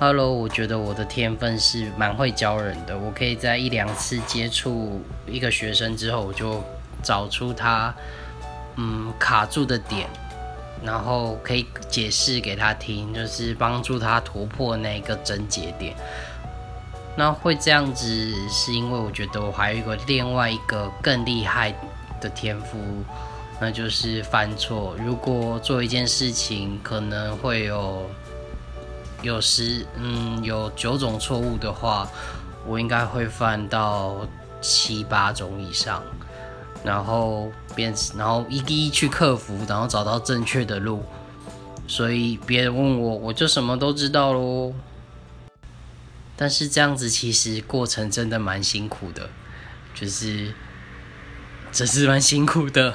Hello，我觉得我的天分是蛮会教人的。我可以在一两次接触一个学生之后，我就找出他嗯卡住的点，然后可以解释给他听，就是帮助他突破那个症结点。那会这样子，是因为我觉得我还有一个另外一个更厉害的天赋，那就是犯错。如果做一件事情可能会有。有时，嗯，有九种错误的话，我应该会犯到七八种以上，然后变，然后一一一去克服，然后找到正确的路。所以别人问我，我就什么都知道喽。但是这样子其实过程真的蛮辛苦的，就是，真是蛮辛苦的。